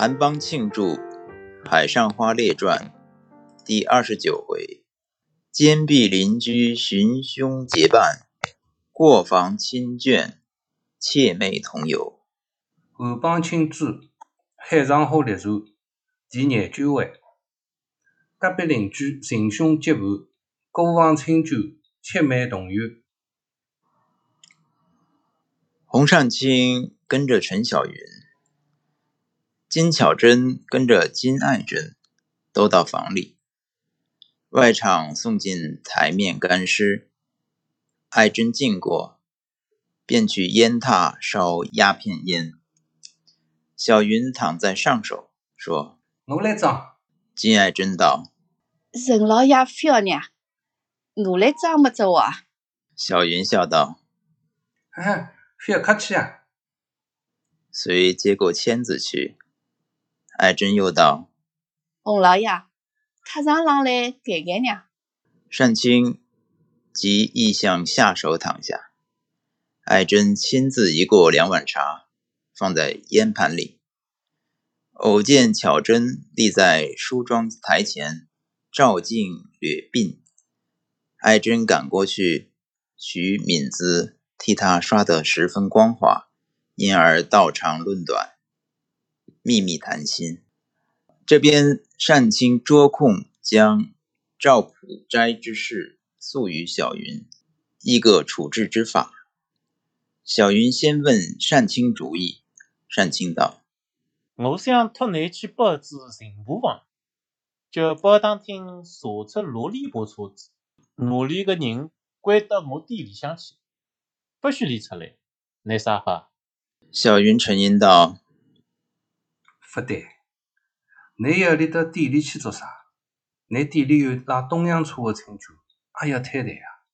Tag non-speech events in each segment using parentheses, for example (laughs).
韩邦庆祝《海上花列传》第二十九回：坚壁邻居寻凶结伴，过房亲眷妾妹同游。韩邦庆祝《海上花列传》第廿九回：隔壁邻居寻凶结伴，过房亲眷妾妹同游。洪善清跟着陈小云。金巧珍跟着金爱珍都到房里，外场送进台面干尸。爱珍进过，便去烟榻烧鸦片烟。小云躺在上手，说：“我来装。”金爱珍道：“陈老爷非要呢，我来装么着啊。”小云笑道：“哈哈，不要客气啊。”遂接过签子去。爱珍又道：“洪老爷，他上浪来改改呢。”单清即意向下手躺下。爱珍亲自移过两碗茶，放在烟盘里。偶见巧珍立在梳妆台前，照镜掠鬓。爱珍赶过去，取敏子替她刷得十分光滑，因而道长论短。秘密谈心，这边单清捉控将赵普斋之事诉与小云，议个处置之法。小云先问单清主意，单清道：“我想托你去布置刑部房，叫保当厅查出罗立波车子，哪里个人关到我店里向去，不许理出来，拿啥法？”小云沉吟道。不对，你要里到店里去做啥？你店里有拉东洋车的亲眷，也要摊台啊！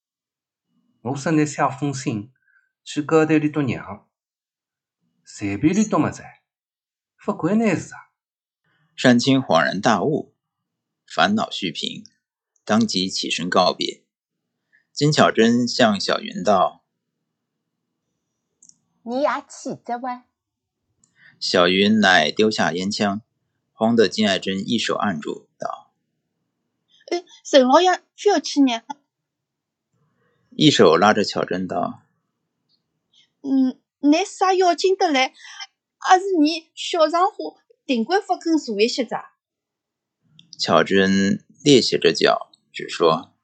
我说你写封信去高台里度娘，随便里度么子，不管你事啊！单清恍然大悟，烦恼续平，当即起身告别。金巧珍向小云道：“你也去这哇？”小云乃丢下烟枪，慌得金爱珍一手按住，道：“哎，沈老爷非要去呢。”一手拉着巧珍道：“嗯，你啥要紧的来？还是你小上火，定管不肯坐一歇子。”巧珍趔趄着脚，只说：“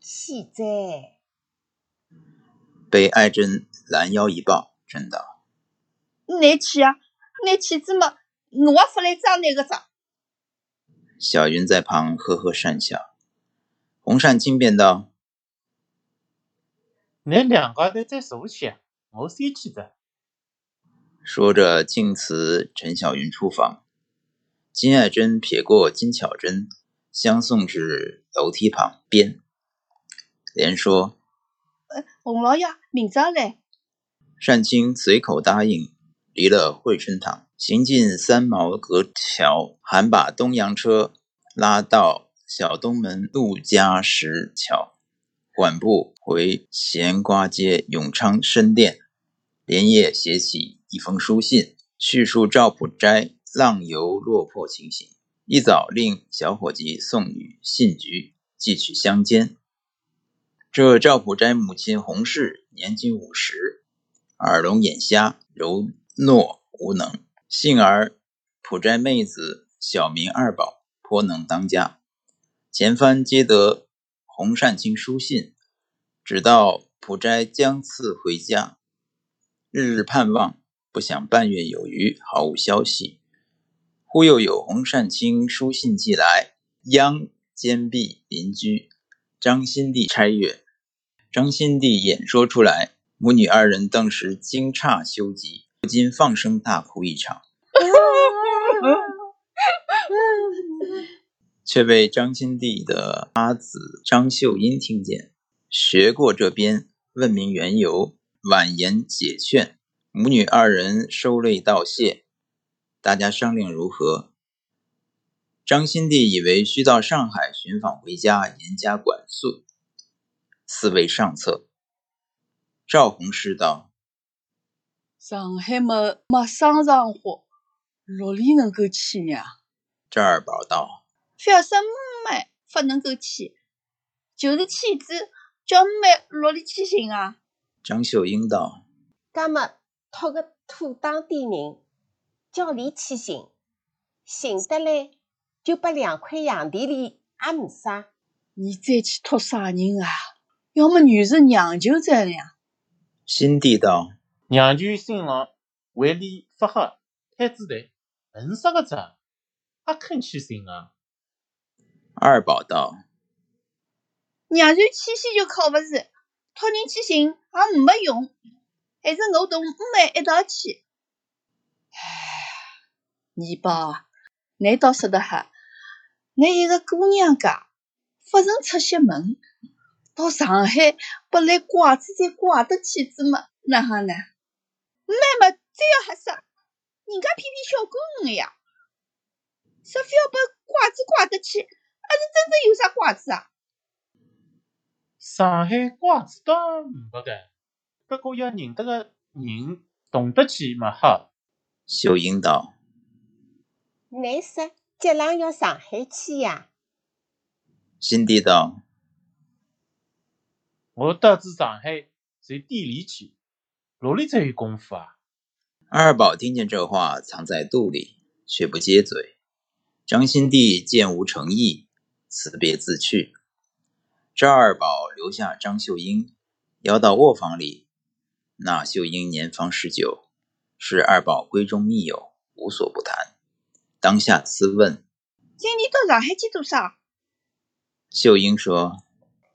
现在。”被爱珍拦腰一抱，真道：“你去啊！”那妻子嘛，我也不来装那个账。小云在旁呵呵讪笑。洪善清便道：“你两个人再坐下，我先去的。”说着，径辞陈小云出房。金爱珍撇过金巧珍，相送至楼梯旁边，连说：“呃，洪老爷，明早来。”单清随口答应。离了惠春堂，行进三毛阁桥，还把东洋车拉到小东门陆家石桥，缓步回咸瓜街永昌深店，连夜写起一封书信，叙述赵普斋浪游落魄情形。一早令小伙计送与信局，寄去乡间。这赵普斋母亲洪氏年仅五十，耳聋眼瞎，柔。懦无能，幸而普斋妹子小名二宝颇能当家。前番接得洪善清书信，只道普斋将次回家，日日盼望，不想半月有余，毫无消息。忽又有洪善清书信寄来，央坚壁邻居张新娣差阅，张新娣演说出来，母女二人当时惊诧羞极。不禁放声大哭一场，(laughs) 却被张新娣的阿子张秀英听见，学过这边，问明缘由，婉言解劝，母女二人收泪道谢，大家商量如何。张新娣以为需到上海寻访回家，严加管束，四位上策。赵弘师道。上海没没商场化，哪里能够去呢？张二宝道：“要什么不能够去？就是妻子叫妹哪里去寻啊。”张秀英道：“那么托个土当地人叫你去寻，寻得来就把两块洋钿里也没啥。你再去托啥人啊？要么女是娘舅这样。”新帝道：“娘舅新郎为礼发黑太子台，问啥个子？还肯去寻啊？”二宝道：“娘舅起先就靠不住，托人去寻也没用，还是我同妹一道去。哎，二宝，你倒说得哈，你一个姑娘家，不曾出些门。”到上海不来拐子再拐得去子么？哪哈呢？妹妹再要吓啥？人家偏偏小姑娘呀，说非要把拐子拐得去，还是真正有啥拐子啊？上海拐子倒没个，不过要认得个人，懂得起嘛好。秀英道：“你说接郎要上海去呀？”新帝道。我得知上海随地里去，哪里才有功夫啊？二宝听见这话，藏在肚里，却不接嘴。张新帝见无诚意，辞别自去。赵二宝留下张秀英，邀到卧房里。那秀英年方十九，是二宝闺中密友，无所不谈。当下私问：“今年到上海去做啥？”秀英说。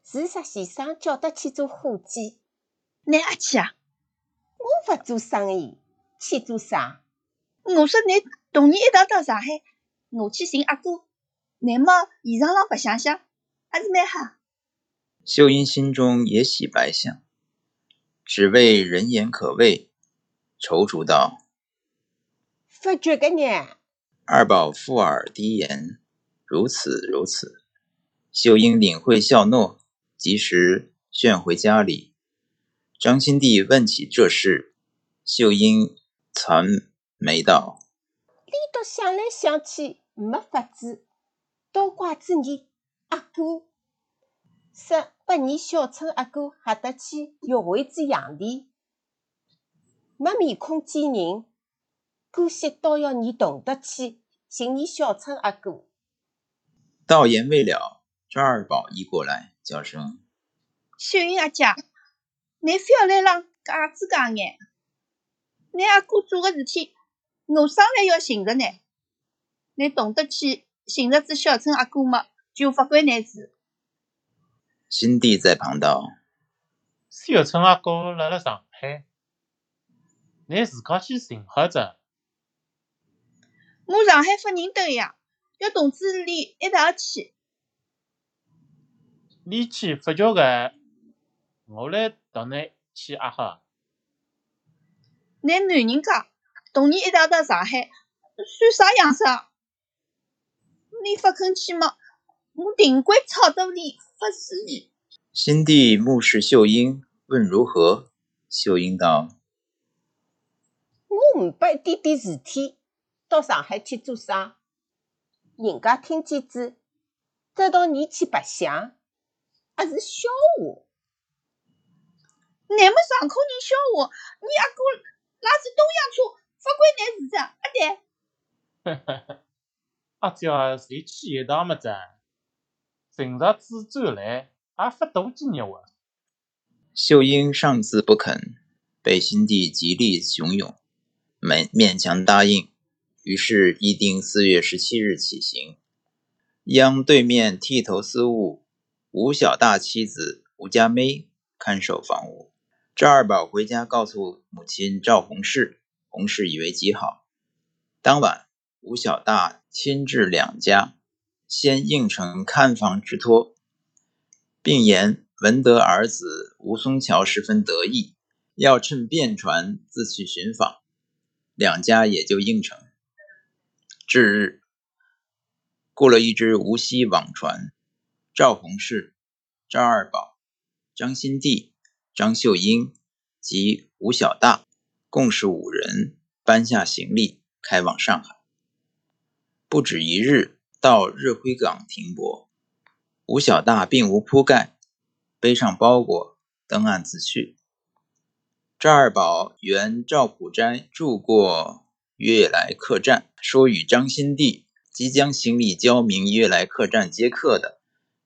是啥先生叫他去做伙计？你也去啊？我不做生意，去做啥？我说你同你一道到上海，我去寻阿哥，乃么现场浪白相相，还是蛮好。秀英心中也喜白相，只为人言可畏，踌躇道：“不觉个呢？”二宝附耳低言：“如此如此。”秀英领会笑诺。及时旋回家里，张新帝问起这事，秀英蹙眉道：“你都想来想去没法子，倒怪子你阿哥，说把你小称阿哥吓得去约会子洋钿，没面孔见人，姑息倒要你懂得去寻你小春阿哥。”道言未了，张二宝一过来。叫声，秀英阿姐，你非要来让假子讲眼？你阿哥做个事体，我上来要寻着呢。你懂得起寻着只小春阿哥么，就不关你事。新弟在旁道：小春阿哥辣辣上海，你自家去寻好着。我上海不认得呀，要同志里一道去。你去不叫个，我来同你去也好。你男人家同你一道到上海，算啥样子？你不肯去嘛，我定会吵得你发死你。新帝目视秀英，问如何？秀英道：“我唔把点点事体到上海去做啥？人家听见子，知道你去白相。”还是笑话，你们上课人笑话，你阿哥拉是东洋车，不关你事的，阿爹。哈哈哈，阿娇谁去一趟么子？寻着子走来，阿发多几日哇？秀英上次不肯，被新弟极力怂恿，勉勉强答应。于是议定四月十七日起行，央对面剃头司务。吴小大妻子吴家妹看守房屋。赵二宝回家告诉母亲赵红氏，红氏以为极好。当晚，吴小大亲至两家，先应承看房之托，并言闻得儿子吴松桥十分得意，要趁便船自去寻访，两家也就应承。至日，雇了一只无锡网船。赵洪氏、赵二宝、张新娣、张秀英及吴小大共是五人，搬下行李，开往上海。不止一日，到日晖港停泊。吴小大并无铺盖，背上包裹，登岸自去。赵二宝原赵普斋住过悦来客栈，说与张新娣即将行李交明悦来客栈接客的，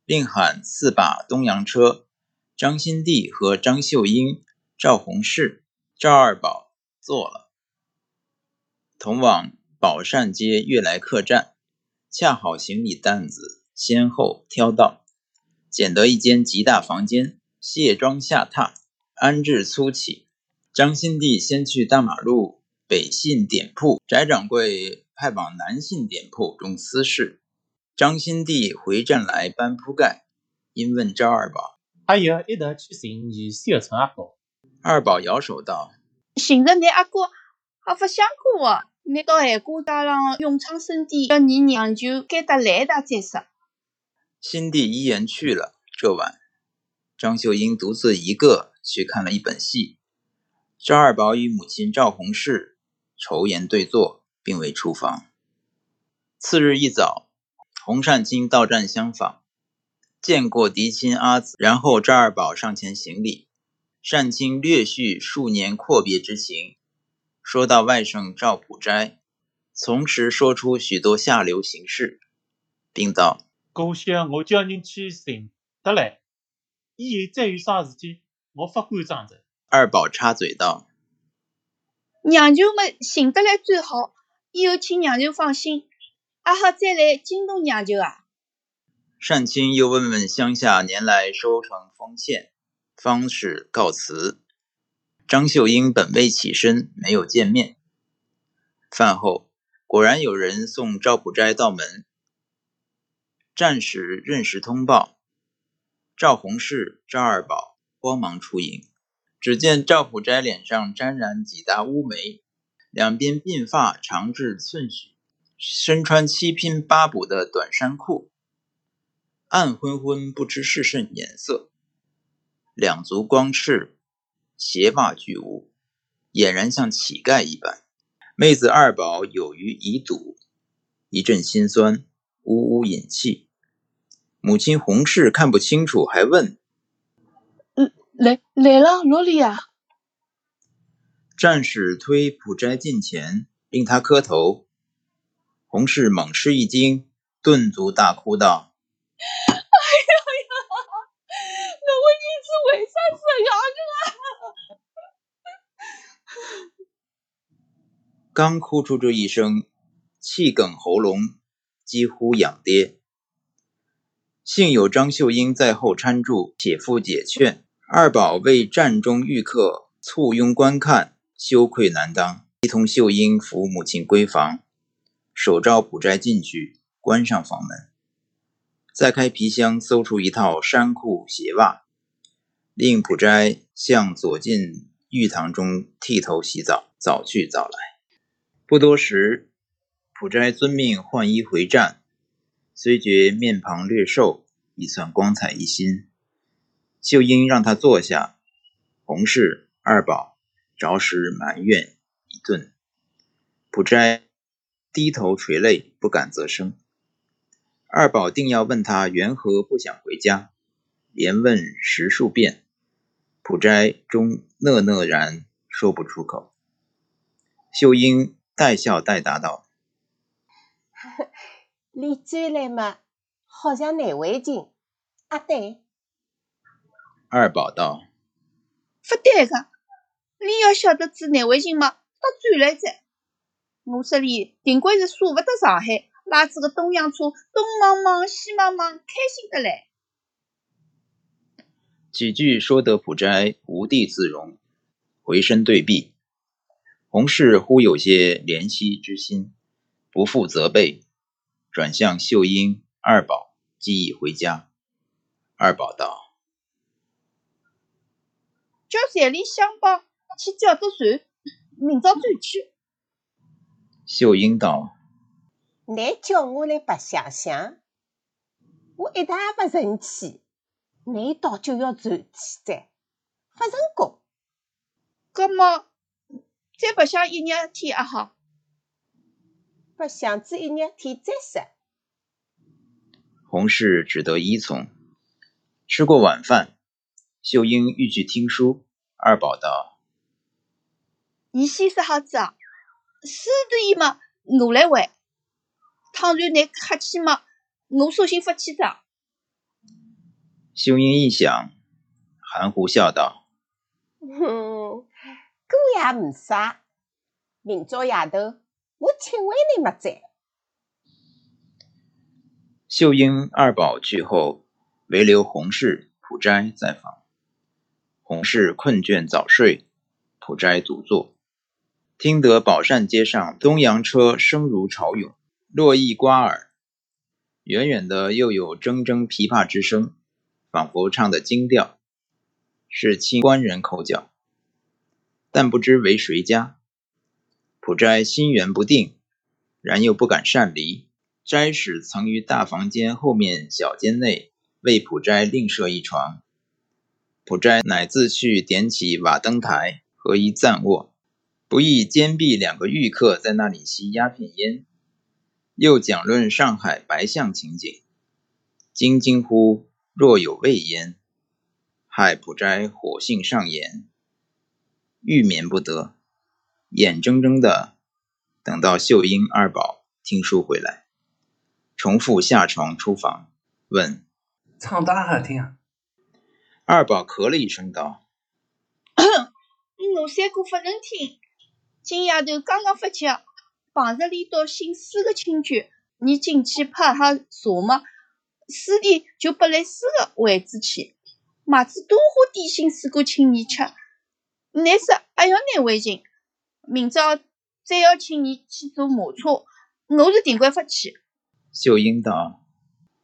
另喊四把东洋车。张新娣和张秀英、赵洪氏、赵二宝坐了，同往宝善街悦来客栈。恰好行李担子先后挑到，捡得一间极大房间，卸妆下榻，安置粗起。张新娣先去大马路北信店铺，翟掌柜派往南信店铺中私事。张新娣回站来搬铺盖，因问赵二宝。还有一道去寻你小陈阿哥。二宝摇手道：“寻着你阿哥还不想过哦，你到韩国大上永昌圣地，要你娘舅该得来的再说。”新弟一言去了。这晚，张秀英独自一个去看了一本戏。赵二宝与母亲赵红氏愁言对坐，并未出房。次日一早，洪善清到站相访。见过嫡亲阿紫，然后赵二宝上前行礼。单清略叙数年阔别之情，说到外甥赵普斋，从时说出许多下流行事，并道：“故乡我叫人去寻得来，以后再有啥事体，我不管张着。”二宝插嘴道：“娘舅们寻得来最好，以后请娘舅放心，阿好再来惊动娘舅啊。”单清又问问乡下年来收成丰欠，方是告辞。张秀英本未起身，没有见面。饭后果然有人送赵普斋到门，战时任时通报，赵洪氏、赵二宝慌忙出迎。只见赵普斋脸上沾染几大乌梅，两边鬓发长至寸许，身穿七拼八补的短衫裤。暗昏昏，不知是甚颜色。两足光赤，鞋袜俱无，俨然像乞丐一般。妹子二宝有余已睹，一阵心酸，呜呜饮泣。母亲洪氏看不清楚，还问：“来来了，罗里啊？”战士推普斋近前，令他磕头。洪氏猛吃一惊，顿足大哭道。哎呀呀！那我儿子为啥这样子啊？刚哭出这一声，气哽喉咙，几乎仰跌。幸有张秀英在后搀住，且夫解劝。二宝为战中遇客，簇拥观看，羞愧难当，一同秀英扶母亲归房，手召普斋进去，关上房门。再开皮箱，搜出一套衫裤鞋袜，令普斋向左进浴堂中剃头洗澡，早去早来。不多时，普斋遵命换衣回站，虽觉面庞略瘦，已算光彩一新。秀英让他坐下，洪氏、二宝着实埋怨一顿。普斋低头垂泪，不敢则声。二宝定要问他缘何不想回家，连问十数遍，普斋终讷讷然说不出口。秀英带笑带答道：(laughs) “你转来嘛，好像难为情。”啊，对。二宝道：“不对个，你要晓得知难为情嘛，到转来再。我这里定归是舍不得上海。”拉子个东洋车，东茫茫西茫茫，开心的嘞。几句说得普斋无地自容，回身对壁。洪氏忽有些怜惜之心，不复责备，转向秀英、二宝，即已回家。二宝道：“叫山里乡帮去叫只船，明朝转去。”秀英道。你叫我来白相相，我一点也不生气。你倒就要传起噻，不成功。葛么再白相一日天也好。不拨祥子一日天再说。洪氏只得依从。吃过晚饭，秀英欲去听书。二宝道：“你先说好子啊，书读完嘛，我来还。倘然你客气嘛，我索性不去着。”秀英一想，含糊笑道：“哼，哥也没啥。明朝夜头我请回你么在。”秀英、二宝去后，唯留洪氏、普斋在房。洪氏困倦早睡，普斋独坐，听得宝善街上东洋车声如潮涌，络绎刮耳。远远的又有铮铮琵琶之声，仿佛唱的京调，是清官人口角，但不知为谁家。普斋心猿不定，然又不敢擅离。斋使曾于大房间后面小间内为普斋另设一床，普斋乃自去点起瓦灯台，合一暂卧。不意间壁两个御客在那里吸鸦片烟，又讲论上海白象情景，惊惊乎若有未焉，害普斋火性上炎，欲眠不得，眼睁睁的等到秀英二宝听书回来。重复下床出房，问：“唱得好听啊？”二宝咳了一声道：“我三哥不能听。今夜头刚刚发觉，碰着里头姓施的亲眷，你进去拍下茶嘛，师弟就拨来施的位置去，买子多花点心思过请你吃。乃说还要难为情，明朝再要请你去坐马车，我是定规不去。”秀英道：“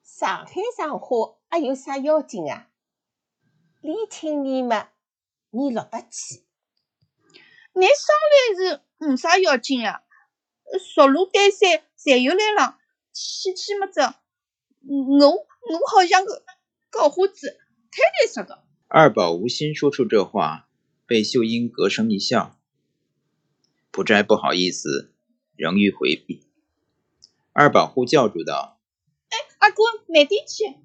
上海上花还有啥要紧啊？李请你嘛，你落得去。你商量是没啥要紧啊。熟路单山侪有来往，去去么子？我我好像个搞花子，太难说个。”二宝无心说出这话，被秀英隔声一笑。不斋不好意思，仍欲回避。二宝呼叫住道：“哎，阿哥，慢点去。”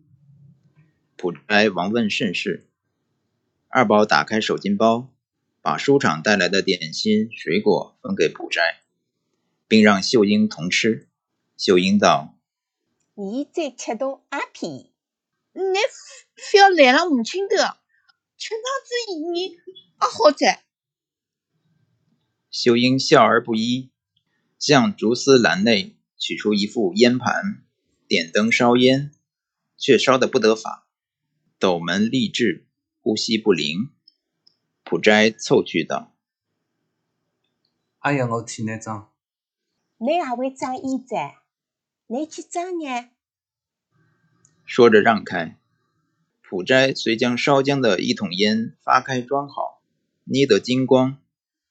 普斋忙问甚事。二宝打开手巾包，把书场带来的点心、水果分给普斋，并让秀英同吃。秀英道：“你再吃到阿皮，你非要来了母亲的，吃汤子你阿好在。”秀英笑而不依，向竹丝篮内。取出一副烟盘，点灯烧烟，却烧得不得法，斗门立志，呼吸不灵。普斋凑去道：“哎呀，我替你装。”你也会装烟子？你去装呢？说着让开，普斋遂将烧将的一桶烟发开装好，捏得精光，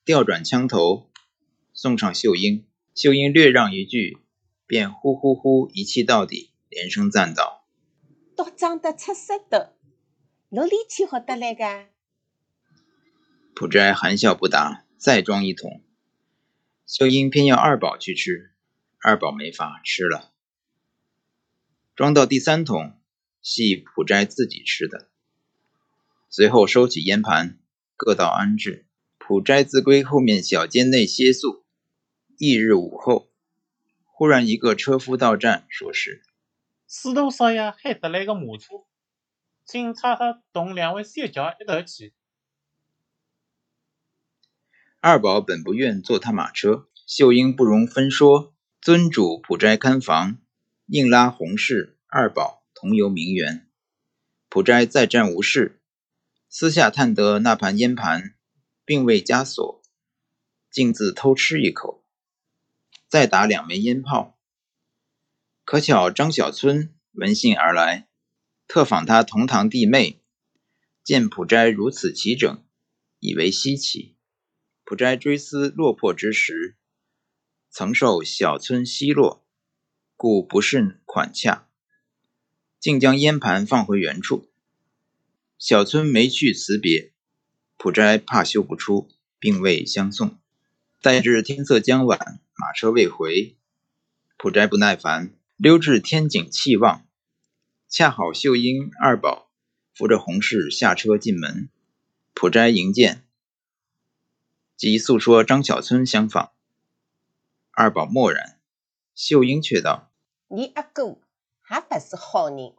调转枪头，送上秀英。秀英略让一句。便呼呼呼一气到底，连声赞道：“都装得出色的，哪里去好得来个？”普斋含笑不答，再装一桶。秀英偏要二宝去吃，二宝没法吃了。装到第三桶，系普斋自己吃的。随后收起烟盘，各道安置。普斋自归后面小间内歇宿。翌日午后。忽然，一个车夫到站，说是司徒少爷还得来个马车，请太太同两位小姐一头去。二宝本不愿坐他马车，秀英不容分说，尊主普斋看房，硬拉洪氏、二宝同游名园。普斋再战无事，私下探得那盘烟盘，并未加锁，径自偷吃一口。再打两枚烟炮。可巧张小春闻信而来，特访他同堂弟妹，见普斋如此齐整，以为稀奇。普斋追思落魄之时，曾受小村奚落，故不甚款洽，竟将烟盘放回原处。小村没去辞别，普斋怕羞不出，并未相送。待至天色将晚。马车未回，普斋不耐烦，溜至天井气望，恰好秀英、二宝扶着洪氏下车进门，普斋迎见，即诉说张小村相仿。二宝默然，秀英却道：“你阿哥还不是好人，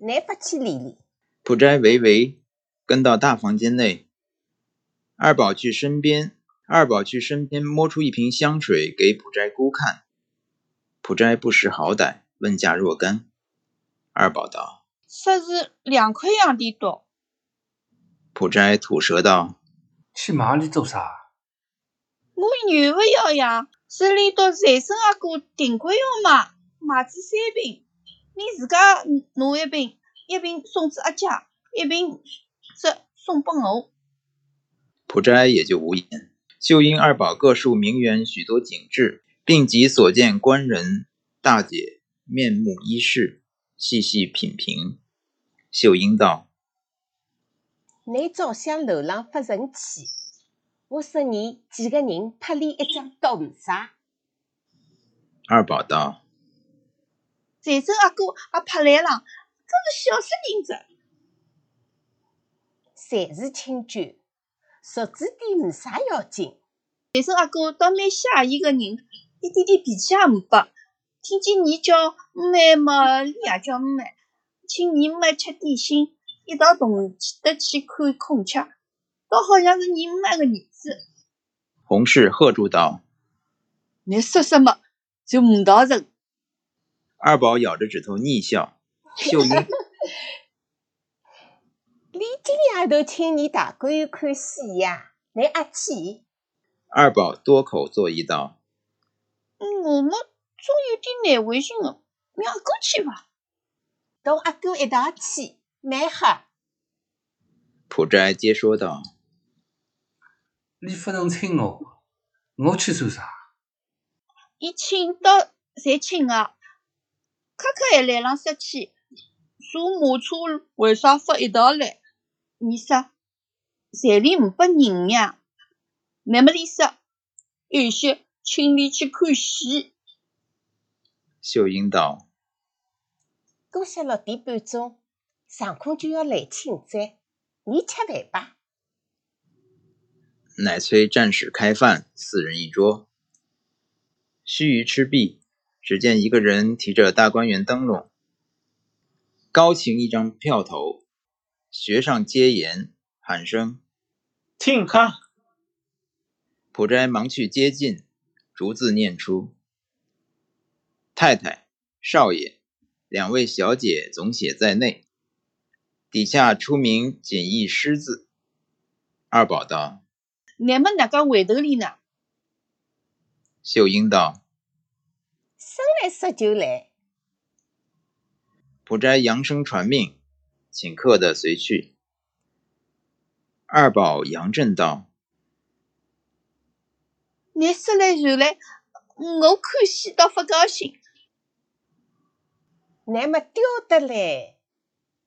难不起理理。”普斋微微跟到大房间内，二宝去身边，二宝去身边摸出一瓶香水给普斋姑看。普斋不识好歹，问价若干。二宝道：“说是两块洋钿多。”普斋吐舌道：“去哪里做啥？”我原不要呀。这里到财神阿哥定规要买，买子三瓶，你自家拿一瓶，一瓶送至阿姐，一瓶则送拨我。普斋也就无言。秀英、二宝各述名园许多景致，并及所见官人大姐面目衣饰，细细品评。秀英道：“你照相楼浪发神气。”我说你几个人拍脸一张倒霉啥？二宝道：“财神阿哥也拍来了，真是小死人子。侪是亲眷，熟知点没啥要紧。财神阿哥倒蛮下意个人，一点点脾气也没拨。听见你叫妹嘛，也叫妹，请你妹吃点心，一道同得去看孔雀。倒好像是你妈个儿子。洪氏喝住道：“你说什么就误导人。”二宝咬着指头逆笑。秀英，李金丫头请你大观园看戏呀，你阿去？二宝多口作揖道：“我们总有点难为情的，你阿哥去吧。”同阿哥一道去，蛮好。普斋接说道。你不能请我，我去做啥？伊请到才请啊！卡卡还来浪说去，坐马车为啥不一道来？你说，彩礼没拨人呀？那么你说，有些请你去看戏。秀英道：“过些六点半钟，上空就要来请斋，你吃饭吧。”乃催战士开饭，四人一桌。须臾吃毕，只见一个人提着大观园灯笼，高擎一张票头，学上接言，喊声：“听哈！”普斋忙去接近，逐字念出：“太太、少爷、两位小姐总写在内。”底下出名锦义诗字。二宝道。乃么哪个回头里呢？秀英道：“生来说就来。”普斋扬声传命，请客的随去。二宝杨震道：“你说来就来，我看戏倒不高兴。乃么刁得来，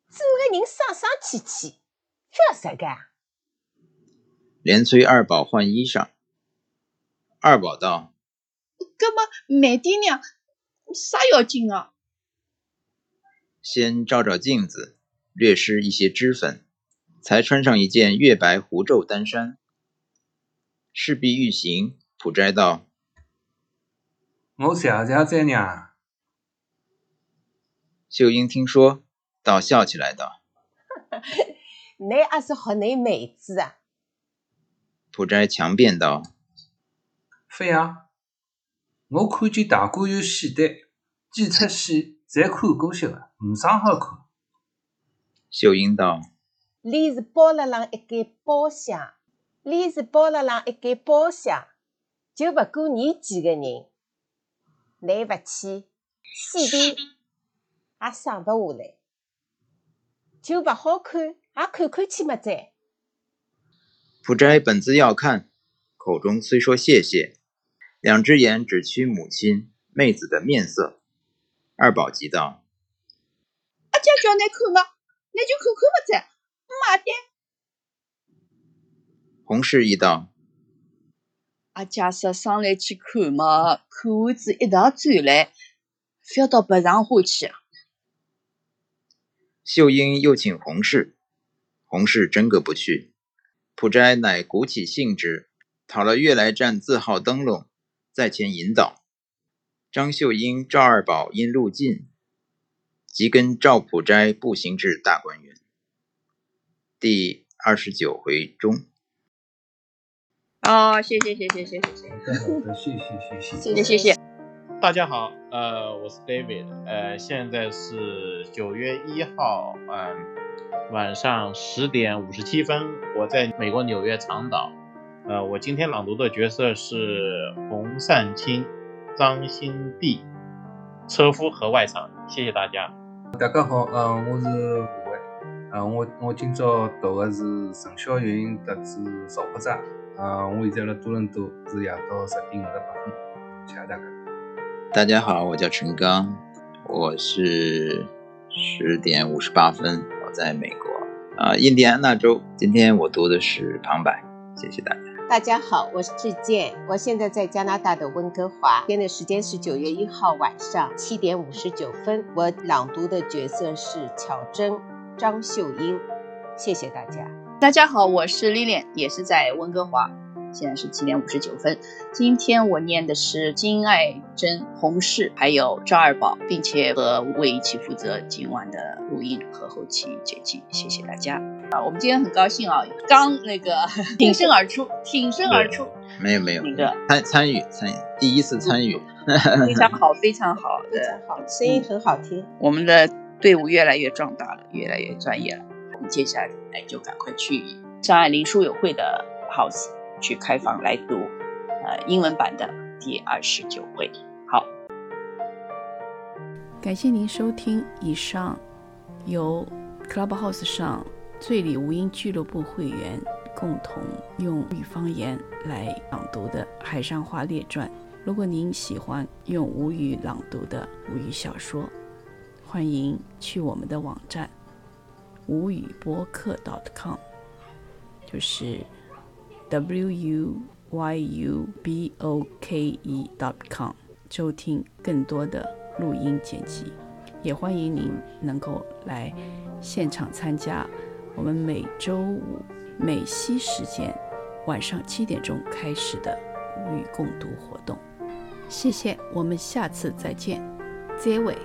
做个人生生气气，叫啥个？连催二宝换衣裳。二宝道：“那么慢点呢？啥要紧啊？”先照照镜子，略施一些脂粉，才穿上一件月白狐皱单衫。势必欲行，普斋道：“我谢谢再娘。”秀英听说，倒笑起来道：“ (laughs) 你也是和你妹子啊！”普斋强辩道：“非啊，我看见大哥有戏单，几出戏侪看过些个，没啥好看。”秀英道：“你是包了上一间包厢，你是包了上一间包厢，就不过你几个人，来不去，戏台也上不下来，就不好看，也看看去么子。”普斋本子要看，口中虽说谢谢，两只眼只趋母亲、妹子的面色。二宝急道：“阿姐叫你看嘛，你就看看么子，妈的。”洪氏一道：“阿姐说上来去看嘛，看完子一大转来，非要到白上花去啊！秀英又请洪氏，洪氏真个不去。普斋乃鼓起兴致，讨了悦来站字号灯笼，在前引导。张秀英、赵二宝因路近，即跟赵普斋步行至大观园。第二十九回中。哦，谢谢谢谢谢谢谢谢，好的，谢谢谢谢。谢谢谢谢。大家好，呃，我是 David，呃，现在是九月一号，嗯，晚上十点五十七分，我在美国纽约长岛，呃，我今天朗读的角色是洪善清、张新碧，车夫和外场，谢谢大家。大家好，嗯，我是胡伟，嗯，我我今朝读的是陈小云特子赵朴斋，嗯，我现在在多伦多，是夜到十点五十八分，谢谢大家。大家好，我叫陈刚，我是十点五十八分，我在美国啊、印第安纳州。今天我读的是旁白，谢谢大家。大家好，我是志健，我现在在加拿大的温哥华，今天的时间是九月一号晚上七点五十九分。我朗读的角色是巧珍张秀英，谢谢大家。大家好，我是 Lilian，也是在温哥华，现在是七点五十九分。今天我念的是金爱珍、洪氏还有赵二宝，并且和吴伟一起负责今晚的录音和后期剪辑，谢谢大家。啊，我们今天很高兴啊，刚那个 (laughs) 挺身而出，挺身而出，没有没有那个参参与参与，第一次参与。非常好，(laughs) 非常好非常好，声音很好听。我们的队伍越来越壮大了，越来越专业了。我们接下来哎就赶快去张爱玲书友会的 house 去开房来读呃英文版的第二十九回。好，感谢您收听以上由 Clubhouse 上醉里吴音俱乐部会员共同用吴语方言来朗读的《海上花列传》。如果您喜欢用吴语朗读的吴语小说，欢迎去我们的网站吴语播客 .com，就是 w u y u b o k e .com，收听更多的录音剪辑。也欢迎您能够来现场参加我们每周五美西时间晚上七点钟开始的与共读活动。谢谢，我们下次再见，结尾。